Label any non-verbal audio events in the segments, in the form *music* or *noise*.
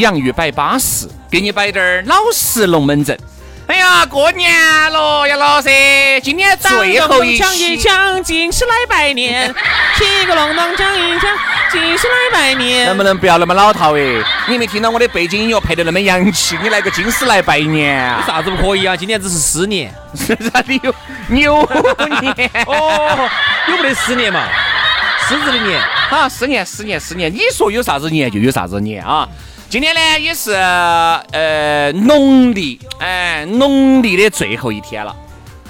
洋芋摆巴适，给你摆点儿老式龙门阵。哎呀，过年了呀，老师，今天最后一抢一抢，金是来拜年，七个隆咚抢一抢，金是来拜年。能不能不要那么老套哎？你没听到我的背景音乐配得那么洋气？你来个金丝来拜年，有啥子不可以啊？今年只是狮年，*laughs* 啥子有牛年？哦，有没得狮年嘛？狮子的年，啊，十年，十年，十年，你说有啥子年就有啥子年啊？今天呢也是呃农历哎农历的最后一天了，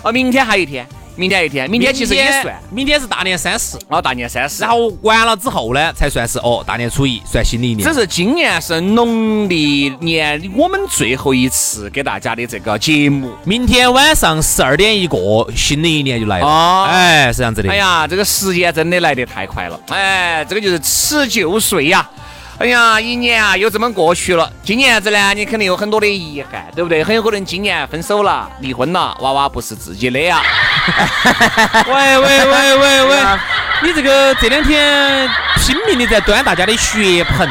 哦，明天还有一天，明天还有一天，明天其实也算，明天是大年三十，哦，大年三十，然后完了之后呢才算是哦大年初一算新的一年。只是今年是农历年我们最后一次给大家的这个节目，明天晚上十二点一过，新的一年就来了。哦，哎，是这样子的。哎呀，这个时间真的来得太快了，哎，这个就是辞旧岁呀。哎呀，一年啊又这么过去了。今年子呢，你肯定有很多的遗憾，对不对？很有可能今年分手了、离婚了，娃娃不是自己的呀。喂喂喂喂喂，*laughs* 你这个这两天拼命的在端大家的血盆，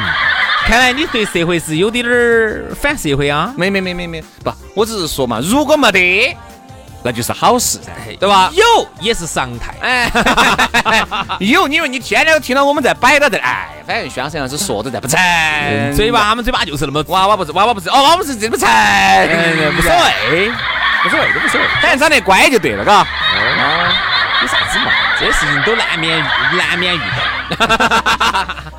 看来你对社会是有点儿反社会啊？没没没没没，不，我只是说嘛，如果没得。那就是好事噻，对吧？有也是常态，哎，*laughs* 有，因为你天天都听到我们在摆到这，哎，反正宣生样是说的在不成，嘴巴，他们嘴巴就是那么，娃娃不是，娃娃不是，哦，娃娃不是这不成，无所谓，无所谓，都无所谓，反正长得乖就对了，嘎。有啥子嘛？这些事情都难免难免遇到，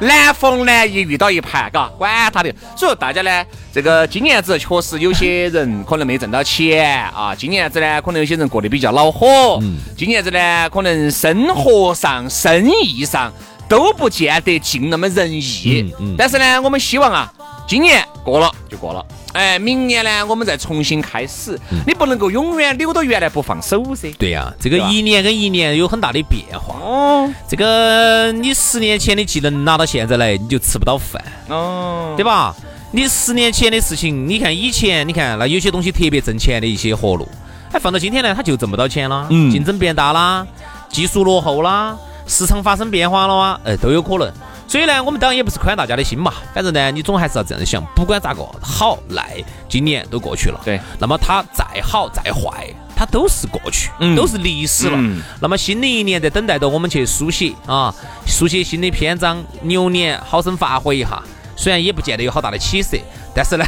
难逢难遇遇到一盘，嘎，管他的。所以说大家呢，这个今年子确实有些人可能没挣到钱啊，今年子呢可能有些人过得比较恼火，嗯，今年子呢可能生活上、生意上都不见得尽那么仁义，嗯，但是呢，我们希望啊，今年过了就过了。哎，明年呢，我们再重新开始。你不能够永远留到原来不放手噻。对呀，这个一年跟一年有很大的变化。哦，这个你十年前的技能拿到现在来，你就吃不到饭。哦，对吧？你十年前的事情，你看以前，你看那有些东西特别挣钱的一些活路，哎，放到今天呢，它就挣不到钱了。嗯，竞争变大啦，技术落后啦，市场发生变化了啊，哎，都有可能。所以呢，我们当然也不是宽大家的心嘛。反正呢，你总还是要这样想，不管咋个好赖，今年都过去了。对。那么它再好再坏，它都是过去，嗯都是历史了。那么新的一年在等待着我们去书写啊，书写新的篇章。牛年好生发挥一下，虽然也不见得有好大的起色，但是呢，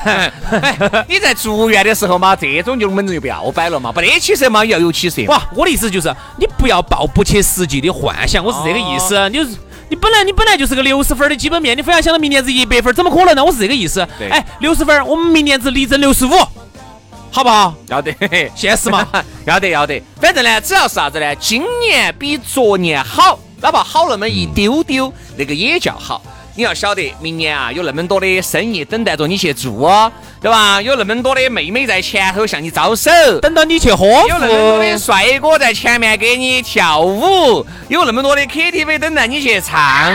*laughs* 你在住院的时候嘛，这种就门阵就不要摆了嘛，不得起色嘛，要有起色。哇，我的意思就是，你不要抱不切实际的幻想，我是这个意思。你。你本来你本来就是个六十分的基本面，你非要想到明年子一百分，怎么可能呢？我是这个意思。哎，六十分，我们明年子力争六十五，好不好？要得，现实嘛，*laughs* 要得要得。反正呢，只要是啥子呢？今年比昨年好，哪怕好那么一丢丢，那个也叫好。你要晓得，明年啊，有那么多的生意等待着你去做，对吧？有那么多的妹妹在前头向你招手，等到你去喝；有那么多的帅哥在前面给你跳舞；有那么多的 KTV 等待你去唱，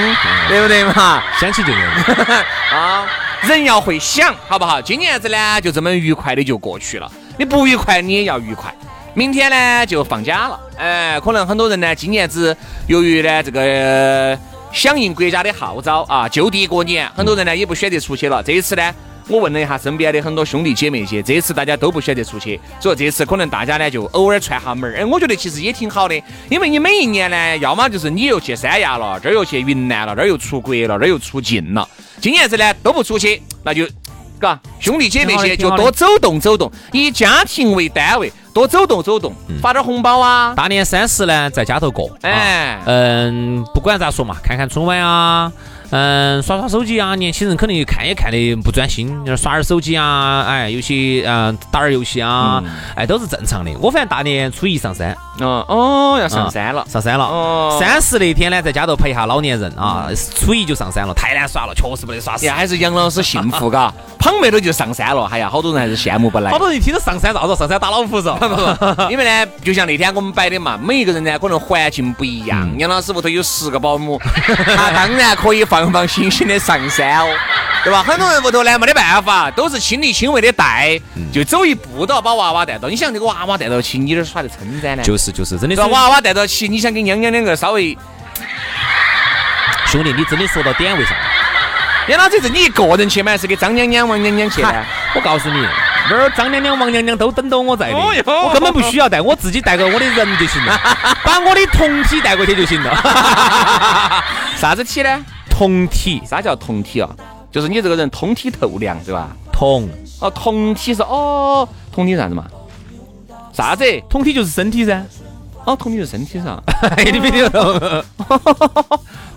对不对嘛？想起就人 *laughs* 啊，人要会想，好不好？今年子呢，就这么愉快的就过去了。你不愉快，你也要愉快。明天呢，就放假了。哎，可能很多人呢，今年子由于呢这个。响应国家的号召啊，就地过年，很多人呢也不选择出去了。这一次呢，我问了一下身边的很多兄弟姐妹些，这次大家都不选择出去，所以这次可能大家呢就偶尔串下门儿。哎，我觉得其实也挺好的，因为你每一年呢，要么就是你又去三亚了，这儿又去云南了，这儿又出国了，这儿又出境了。今年子呢都不出去，那就，嘎，兄弟姐妹些就多走动走动，以家庭为单位。多走动走动，发点红包啊！大年三十呢，在家头过。哎，嗯，不管咋说嘛，看看春晚啊。嗯，耍耍手机啊，年轻人肯定看也看的不专心，就是耍点手机啊，哎，有些嗯打点游戏啊，哎，都是正常的。我反正大年初一上山，哦哦，要上山了，上山了。哦，三十那天呢，在家头陪一下老年人啊，初一就上山了，太难耍了，确实不得耍死。还是杨老师幸福嘎，胖没了就上山了，哎呀，好多人还是羡慕不来。好多人一听到上山，咋子？上山打老虎是？不不，因为呢，就像那天我们摆的嘛，每一个人呢可能环境不一样。杨老师屋头有十个保姆，*laughs* 他当然可以放放放心心的。上山哦，对吧？很多人屋头呢没得办法，都是亲力亲为的带，就走一步都要把娃娃带到。你想这个娃娃带到起，你哪耍得称赞呢？就是就是，真的是娃娃带到起，你想跟娘娘两个稍微，兄弟，你真的说到点位上。杨老师是你一个人去吗？还是给张娘娘、王娘娘去呢？我告诉你，那儿张娘娘、王娘娘都等到我在的，我根本不需要带，我自己带个我的人就行了，*laughs* 把我的同体带过去就行了。*laughs* *laughs* 啥子体呢？同体，啥叫同体啊？就是你这个人通体透亮，对吧？同哦，同体是哦，同体啥子嘛？啥子？同体就是身体噻。哦，同体就是身体上。*laughs* 你没听懂？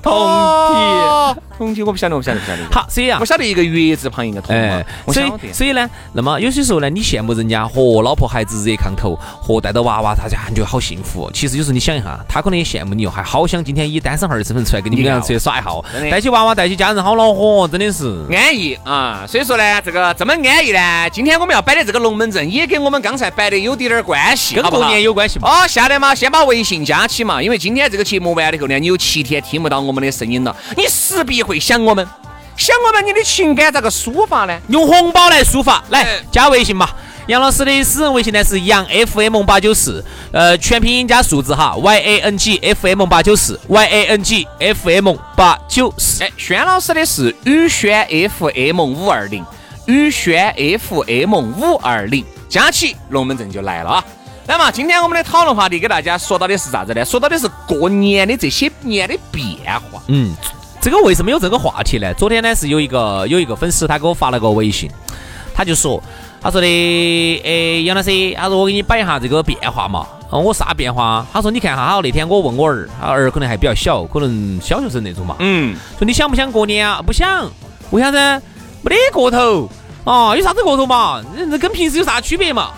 同体，我不晓得，我不晓得，不晓得。好，所以啊，我晓得一个月字旁一个同嘛。所以，所以呢，那么有些时候呢，你羡慕人家和老婆孩子热炕头，和带着娃娃，大家感觉好幸福。其实有时候你想一下，他可能也羡慕你哦，还好想今天以单身汉的身份出来跟你们两个出去耍一下，带起娃娃，带起家人，好恼火，真的是安逸啊。所以说呢，这个这么安逸呢，今天我们要摆的这个龙门阵，也跟我们刚才摆的有点点关系，跟过年有关系嘛？哦，下来嘛，先把微信加起嘛，因为今天这个节目完了以后呢，你有七天听不到我们的声音了。你势必会想我们，想我们，你的情感咋个抒发呢？用红包来抒发，来加微信嘛。杨老师的私人微信呢是杨 FM 八九四，呃，全拼音加数字哈，Y A N G F M 八九四，Y A N G F M 八九四。哎，轩老师的是宇轩 F M 五二零，宇轩 F M 五二零，加起龙门阵就来了啊。那么今天我们的讨论话题给大家说到的是啥子呢？说到的是过年的这些年的变化。嗯，这个为什么有这个话题呢？昨天呢是有一个有一个粉丝他给我发了个微信，他就说，他说的，哎，杨老师，他说我给你摆一下这个变化嘛。我啥变化？他说你看哈，他那天我问我儿，他儿可能还比较小，可能小学生那种嘛。嗯，说你想不想过年啊？不想，为啥子？没得过头啊？有啥子过头嘛？这跟平时有啥区别嘛？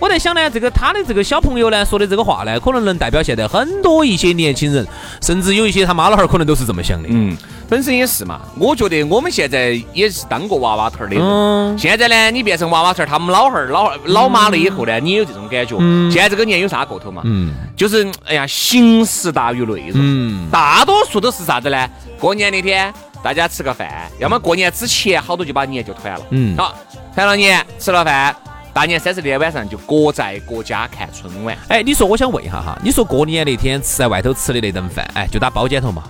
我在想呢，这个他的这个小朋友呢说的这个话呢，可能能代表现在很多一些年轻人，甚至有一些他妈老汉儿可能都是这么想的。嗯，本身也是嘛。我觉得我们现在也是当过娃娃头儿的人。嗯。现在呢，你变成娃娃头儿，他们老汉儿、老老妈了以后呢，你也有这种感觉。嗯。现在这个年有啥过头嘛？嗯。就是哎呀，形式大于内容。嗯。大多数都是啥子呢？过年那天大家吃个饭，要么过年之前好多就把年就团了。嗯。好，团了年，吃了饭。大年三十那天晚上就各在各家看春晚。哎，你说我想问一下哈，你说过年那天吃在外头吃的那顿饭，哎，就打包间头嘛，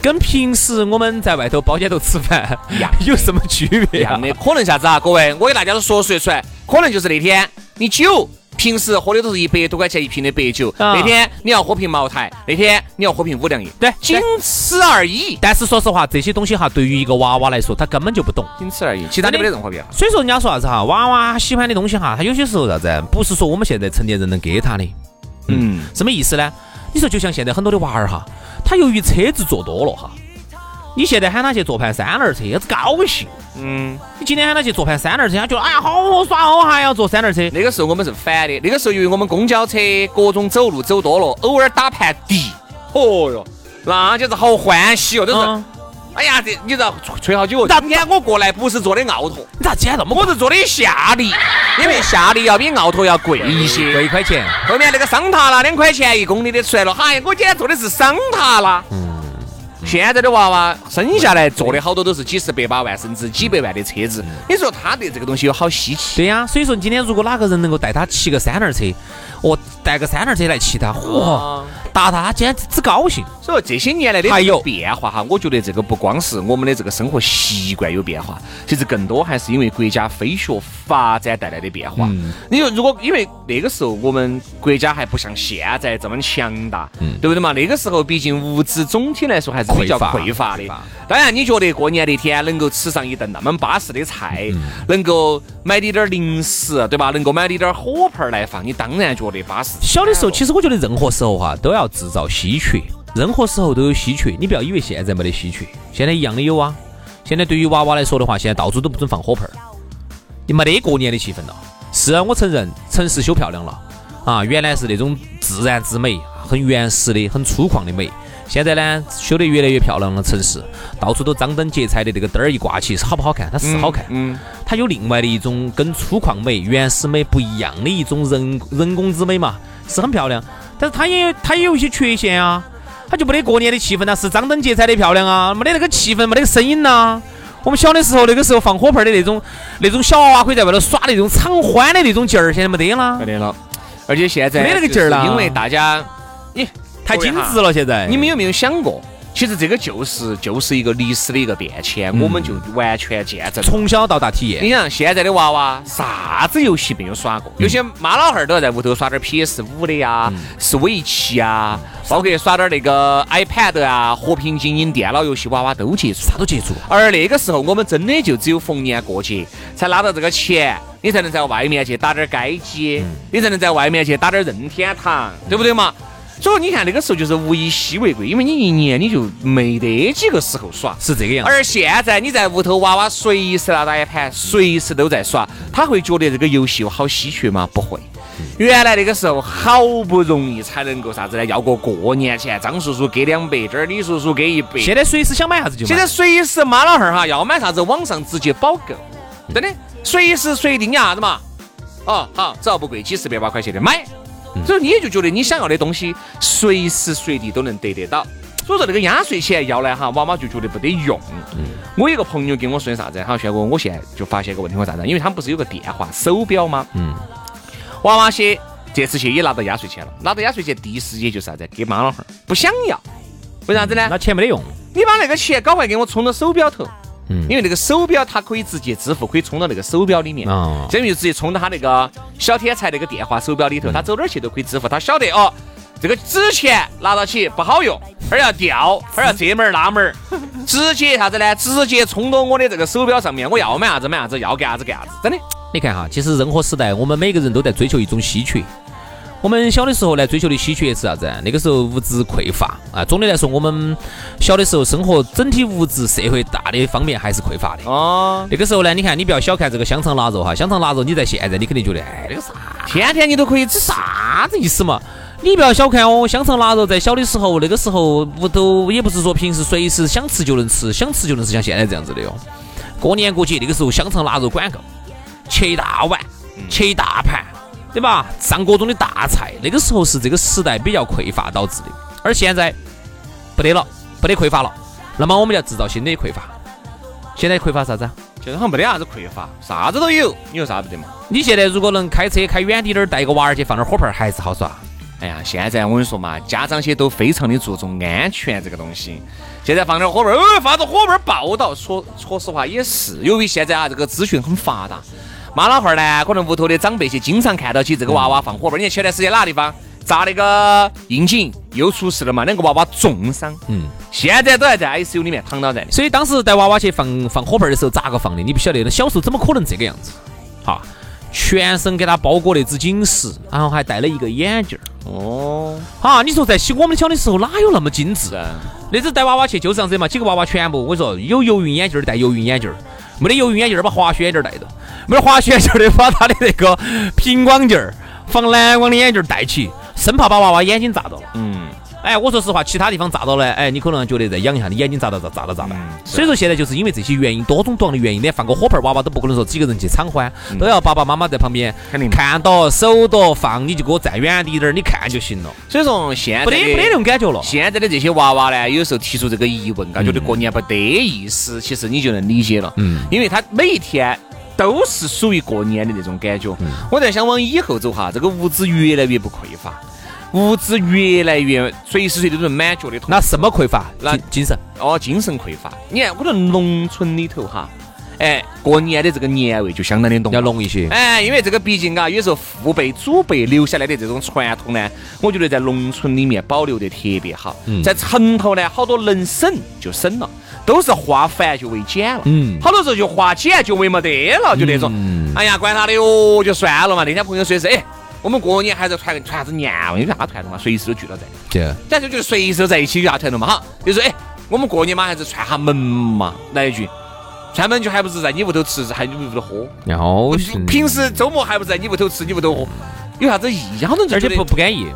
跟平时我们在外头包间头吃饭一样，*laughs* 有什么区别？一样的，可能啥子啊？各位，我给大家都说说出来，可能就是那天你酒。平时喝的都是一百多块钱一瓶的白酒，那天你要喝瓶茅台，那天你要喝瓶五粮液，对，仅此而已。但是说实话，这些东西哈，对于一个娃娃来说，他根本就不懂，仅此而已，其他的没得任何变化。所以说人家说啥子哈，娃娃喜欢的东西哈，他有些时候啥子，不是说我们现在成年人能给他的。嗯，什么意思呢？你说就像现在很多的娃儿哈，他由于车子坐多了哈。你现在喊他去坐盘三轮车，子高兴。嗯，你今天喊他去坐盘三轮车，他觉得哎呀好好耍，哦还要坐三轮车。那个时候我们是反的，那个时候因为我们公交车各种走路走多了，偶尔打盘的，哦哟，那就是好欢喜哦，都是。哎呀，这你知道吹好久？今天我过来不是坐的奥拓，你咋今天这么？我是坐的夏利，因为夏利要比奥拓要贵一些，贵一块钱。后面那个桑塔纳两块钱一公里的出来了，嗨，我今天坐的是桑塔纳。嗯。现在的娃娃生下来坐的好多都是几十百把万甚至几百万的车子，你说他对这个东西有好稀奇？对呀，所以说今天如果哪个人能够带他骑个三轮车，哦，带个三轮车来骑他，嚯，达到他今天只高兴。所以这些年来的还有变化哈，我觉得这个不光是我们的这个生活习惯有变化，其实更多还是因为国家飞学发展带来的变化。你说如果因为那个时候我们国家还不像现在这么强大，对不对嘛？那个时候毕竟物资总体来说还是比较匮乏的。当然，你觉得过年那天能够吃上一顿那么巴适的菜，能够买点点零食，对吧？能够买点点火盆来放，你当然觉得巴适。小的时候，其实我觉得任何时候哈都要制造稀缺。任何时候都有稀缺，你不要以为现在没得稀缺，现在一样的有啊。现在对于娃娃来说的话，现在到处都不准放火炮儿，你没得过年的气氛了。是啊，我承认城市修漂亮了啊，原来是那种自然之美，很原始的、很粗犷的美。现在呢，修得越来越漂亮了，城市到处都张灯结彩的，这个灯儿一挂起，是好不好看？它是好看，嗯，它有另外的一种跟粗犷美、原始美不一样的一种人人工之美嘛，是很漂亮。但是它也它也有一些缺陷啊。它就没得过年的气氛呐，是张灯结彩的漂亮啊，没得那个气氛，没得个声音呐。我们小的时候，那个时候放火炮的那种那种小娃娃可以在外头耍的那种敞欢的那种劲儿，现在没得了，没得了。而且现在没那个劲儿了，因为大家你太精致了。现在你们有没有想过？其实这个就是就是一个历史的一个变迁，我们就完全见证。从小到大体验。你想现在的娃娃啥子游戏没有耍过？有些妈老汉儿都要在屋头耍点 PS 五的呀，是围棋啊，包括耍点那个 iPad 啊，和平精英电脑游戏，娃娃都接触，啥都接触。而那个时候我们真的就只有逢年过节才拿到这个钱，你才能在外面去打点街机，你才能在外面去打点任天堂，对不对嘛？所以你看那个时候就是物以稀为贵，因为你一年你就没得几个时候耍，是这个样。而现在你在屋头，娃娃随时拿到一盘，随时都在耍，他会觉得这个游戏好稀缺吗？不会。原来那个时候好不容易才能够啥子呢？要过过年前，张叔叔给两百，这儿李叔叔给一百。现在随时想买啥子就买。现在随时妈老汉儿哈要买啥子，网上直接保购，真的，随时随地你啥子嘛？哦，好，只要不贵，几十百把块钱的买。所以你也就觉得你想要的东西随时随地都能得得到。所以说那个压岁钱要来哈，娃娃就觉得不得用。我有个朋友跟我说啥子？哈，轩哥，我现在就发现一个问题，我啥子？因为他们不是有个电话手表吗？嗯。娃娃些这次去也拿到压岁钱了，拿到压岁钱第一时间就是啥子？给妈老汉儿不想要，为啥子呢？那钱没得用。你把那个钱赶快给我充到手表头。嗯，因为那个手表它可以直接支付，可以充到那个手表里面，相当于直接充到他那个小天才那个电话手表里头，他走哪儿去都可以支付。他晓得哦，这个纸钱拿到起不好用，而要掉，而要这门儿那门儿，*laughs* 直接啥子呢？直接充到我的这个手表上面，我要买啥子买啥子，要干啥子干啥子，真的。你看哈，其实任何时代，我们每个人都在追求一种稀缺。我们小的时候呢，追求的稀缺是啥子？那个时候物质匮乏啊。总的来说，我们小的时候生活整体物质社会大的方面还是匮乏的。哦。那个时候呢，你看，你不要小看这个香肠腊肉哈，香肠腊肉你在现在你肯定觉得，哎，那个啥，天天你都可以吃，啥子意思嘛？你不要小看哦，香肠腊肉在小的时候，那个时候屋头也不是说平时随时想吃就能吃，想吃就能吃，像现在这样子的哟。过年过节那个时候，香肠腊肉管够，切一大碗，切一大盘。对吧？上各种的大菜，那个时候是这个时代比较匮乏导致的，而现在不得了，不得匮乏了。那么我们要制造新的匮乏。现在匮乏啥子？现在好像没得啥子匮乏，啥子都有。你有啥不得嘛？你现在如果能开车开远点儿，带一个娃儿去放点火炮，还是好耍。哎呀，现在我跟你说嘛，家长些都非常的注重安全这个东西。现在放点火炮，哦，放着火炮爆到，说说实话也是，由于现在啊这个资讯很发达。妈老汉儿呢？可能屋头的长辈些经常看到起这个娃娃放火炮。你看前段时间哪个地方砸那个应景又出事了嘛？两个娃娃重伤。嗯，现在都还在 ICU 里面躺到在。所以当时带娃娃去放放火炮的时候，咋个放的？你不晓得。那小时候怎么可能这个样子？哈，全身给他包裹那只紧实，然后还戴了一个眼镜儿。哦，哈，你说在洗我们小的时候哪有那么精致啊？那次带娃娃去就是这样子嘛，几个娃娃全部我说有游泳眼镜儿戴游泳眼镜儿。没得游泳眼镜儿，把滑雪眼镜儿戴着；没得滑雪眼镜儿的，把他的那个平光镜儿、防蓝光的眼镜儿戴起，生怕把娃娃眼睛炸到了。嗯，哎，我说实话，其他地方砸到了，哎，你可能觉得再养一下，你眼睛砸到砸砸到咋办。所以说现在就是因为这些原因，多种多样的原因，连放个火盆，娃娃都不可能说几个人去敞欢，都要爸爸妈妈在旁边肯定看到手到放，你就给我站远滴点儿，你看就行了。所以说现在不得没得那种感觉了。现在的这些娃娃呢，有时候提出这个疑问，感觉得过年不得意思，其实你就能理解了。嗯，因为他每一天都是属于过年的那种感觉。我在想往以后走哈，这个物资越来越不匮乏。物质越来越随时随地都是满脚的痛。那什么匮乏？那精精神。哦，精神匮乏。你看，我们农村里头哈，哎，过年的这个年味就相当的浓，要浓一些。哎，因为这个毕竟啊，有时候父辈、祖辈留下来的这种传统呢，我觉得在农村里面保留的特别好。在城头呢，好多能省就省了，都是化繁就为简了。嗯，好多时候就化简就为没得了，就那种。哎呀，管他的哟，就算了嘛。那天朋友说是，哎，我们过年还是传传啥子年味？有啥传统嘛？随时都聚到在。对。但是就是随时都在一起有啥团了嘛？哈，就说哎，我们过年嘛还是串下门嘛，来一句。串门就还不是在你屋头吃，还你屋头喝。然后平时周末还不是在你屋头吃，你屋头喝，有啥子意义？好多而且不不安逸，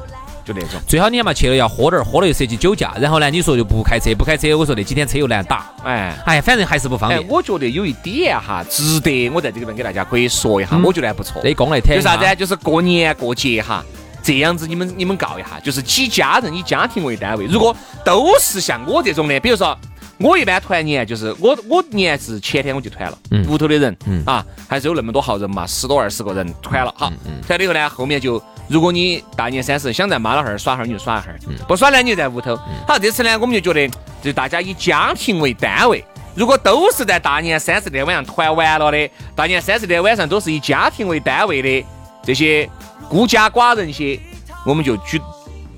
就那种。最好你嘛去了要喝点儿，喝了又涉及酒驾，然后呢你说就不开车，不开车，我说那几天车又难打。哎哎，反正还是不方便。我觉得有一点哈，值得我在这里边给大家可以说一下，我觉得还不错。那公来谈。就啥子？就是过年过节哈，这样子你们你们告一下，就是几家人以家庭为单位，如果都是像我这种的，比如说。我一般团年就是我我年是前天我就团了，屋头的人啊还是有那么多号人嘛，十多二十个人团了哈，团了以后呢，后面就如果你大年三十想在妈老汉儿耍哈儿你就耍哈儿，不耍呢你就在屋头。好，这次呢我们就觉得就大家以家庭为单位，如果都是在大年三十天晚上团完了的，大年三十天晚上都是以家庭为单位的这些孤家寡人些，我们就举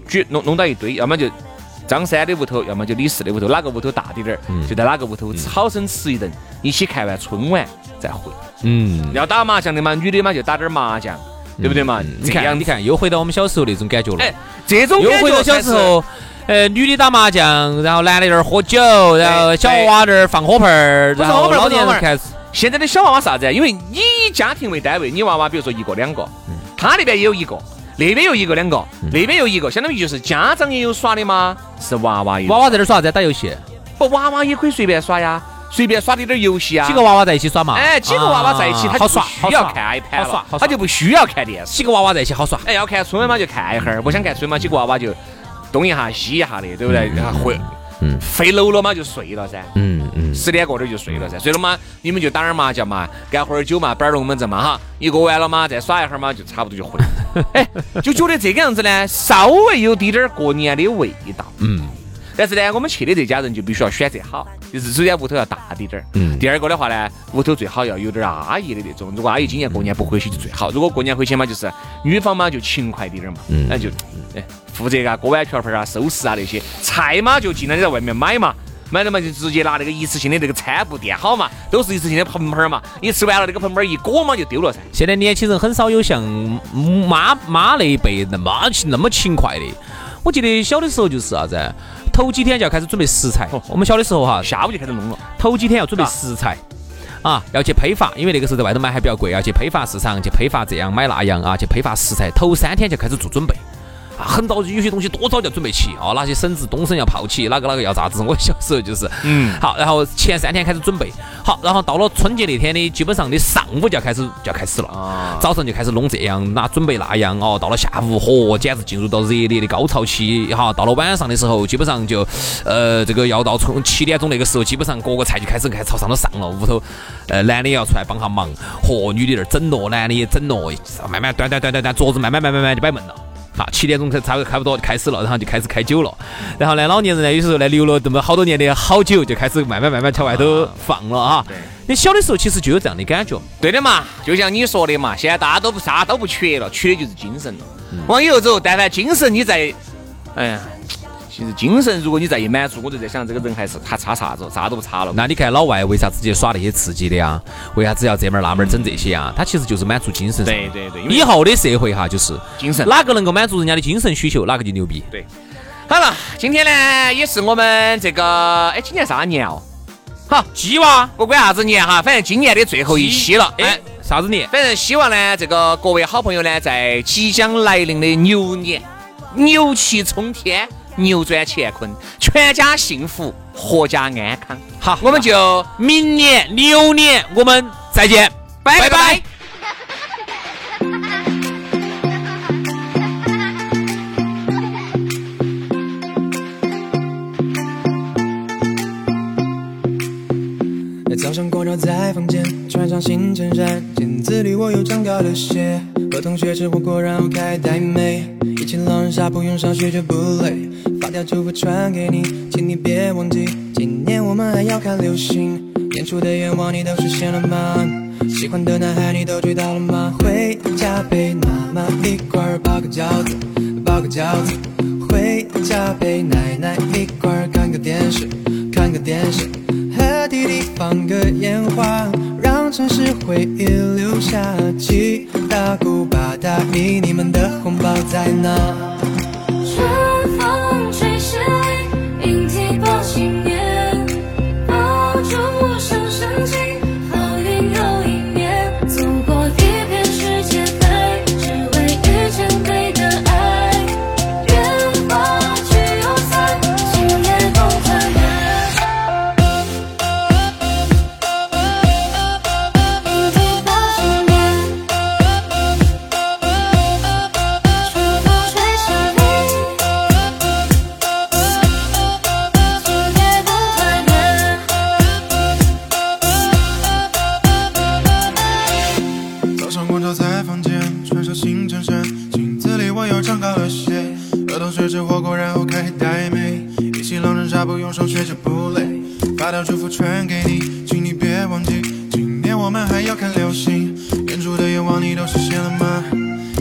举弄弄到一堆，要么就。张三的屋头，要么就李四的屋头，哪个屋头大滴点儿，就在哪个屋头好生吃一顿，一起看完春晚再回。嗯，要打麻将的嘛，女的嘛就打点麻将，对不对嘛？你看，你看，又回到我们小时候那种感觉了。哎，这种又回到小时候，呃，女的打麻将，然后男的在那儿喝酒，然后小娃娃在那儿放火盆儿，然后老年人开始。现在的小娃娃啥子？因为你以家庭为单位，你娃娃比如说一个两个，他那边也有一个。那边又一个两个，那边又一个，相当于就是家长也有耍的吗？是娃娃有。娃娃在那耍啥子？打游戏。不，娃娃也可以随便耍呀，随便耍的点游戏啊。几个娃娃在一起耍嘛？哎，几个娃娃在一起，他好耍，需要看 iPad 了，他就不需要看电视。几个娃娃在一起好耍。哎，要看春晚嘛就看一会儿，不想看春晚，几个娃娃就东一下西一下的，对不对？然后回。嗯，睡楼了嘛就睡了噻，嗯嗯，十点过点就睡了噻，睡了嘛，你们就打点麻将嘛，干会儿酒嘛，摆龙门阵嘛哈，一过完了嘛，再耍一会儿嘛，就差不多就回来了。*laughs* 哎，就觉得这个样子呢，稍微有滴点儿过年的味道。嗯，但是呢，我们去的这家人就必须要选择好，就是首先屋头要大滴点儿。嗯。第二个的话呢，屋头最好要有点阿姨的那种，如果阿姨今年过年不回去就最好。如果过年回去嘛，就是女方嘛就勤快滴点儿嘛，那就哎。负责啊，锅碗瓢盆啊，收拾啊那些菜嘛，就尽量在外面买嘛，买了嘛就直接拿那个一次性的那个餐布垫好嘛，都是一次性的盆盆嘛，你吃完了那个盆盆一裹嘛就丢了噻。现在年轻人很少有像妈妈那一辈那么那么勤快的。我记得小的时候就是啥子，头几天就要开始准备食材。我们小的时候哈，下午就开始弄了，头几天要准备食材啊，要去批发，因为那个时候在外头买还比较贵，要去批发市场去批发这样买那样啊，去批发食材，头三天就开始做准备。很早有些东西多早就要准备起啊，哪些笋子冬笋要泡起，哪个哪个要咋子？*laughs* 我小时候就是，嗯，好，然后前三天开始准备，好，然后到了春节那天的，基本上的上午就要开始就要开始了，啊，早上就开始弄这样，那准备那样哦，到了下午，嚯，简直进入到热烈的高潮期，哈，到了晚上的时候，基本上就，呃，这个要到从七点钟那个时候，基本上各个菜就开始开始朝上头上了，屋头，呃，男的也要出来帮下忙，嚯，女的那儿整咯，男的也整咯，慢慢端端端端端，桌子慢慢慢慢慢就摆门了。好，七点钟才差不多差不多就开始了，然后就开始开酒了。然后呢，老年人呢，有时候呢留了这么好多年的好酒，就开始慢慢慢慢朝外头放了啊。你小的时候其实就有这样的感觉。对的嘛，就像你说的嘛，现在大家都不啥都不缺了，缺的就是精神了。往以后走，但凡精神你在，哎呀。其实精神，如果你再一满足，我就在想，这个人还是还差啥子？啥都不差了。那你看老外为啥子去耍那些刺激的呀？为啥子要这门那门整这些啊？他其实就是满足精神。对对对。以后的社会哈，就是精神，哪个能够满足人家的精神需求，哪个就牛逼。对。好了，今天呢也是我们这个，哎，今年啥年哦？好，鸡娃，不管啥子年哈，反正今年的最后一期了。哎，啥子年？反正希望呢，这个各位好朋友呢，在即将来临的牛年，牛气冲天。扭转乾坤，全家幸福，阖家安康。好，我们就明年牛年我们再见，拜拜。早上光照在房间，穿上新衬衫，镜子里我又长高了些。和同学吃火锅，然后开台美。起狼人杀不用上学就不累，发条祝福传给你，请你别忘记，今年我们还要看流星。年初的愿望你都实现了吗？喜欢的男孩你都追到了吗？回家陪妈妈一块包个饺子，包个饺子。回家陪奶奶一块看个电视，看个电视。和弟弟放个烟花，让城市回忆留下。七大姑八大姨，你们的红包在哪？祝福传给你，请你别忘记，今年我们还要看流星。年初的愿望你都实现了吗？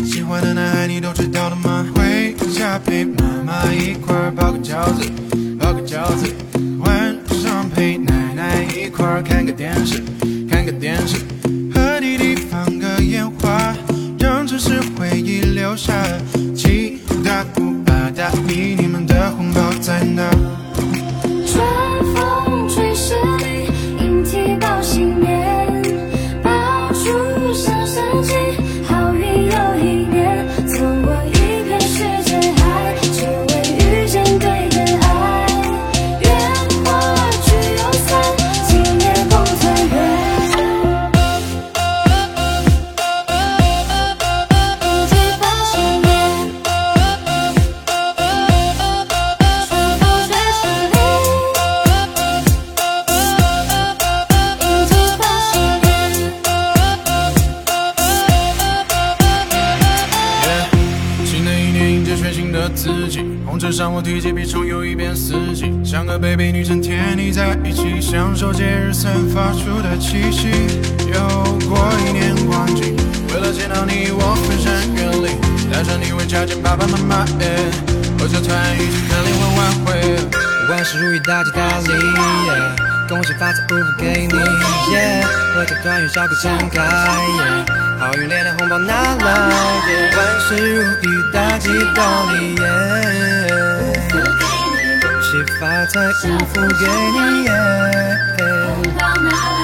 喜欢的男孩你都追到了吗？回家陪妈妈一块儿包个饺子，包个饺子。接全新的自己，红尘上我提起笔重游一遍四季，像个 baby 女神甜腻在一起，享受节日散发出的气息。又过一年光景，为了见到你我翻山越岭，带着你回家见爸爸妈妈。耶，合家团一起看联欢晚会。万事如意，大吉大利，耶！恭喜发财，祝福给你，耶！合家团圆，笑口常开，耶！好运连连红包拿来，耶！万事如意，大吉大利，耶！恭喜发财，五福给你，耶！红包拿来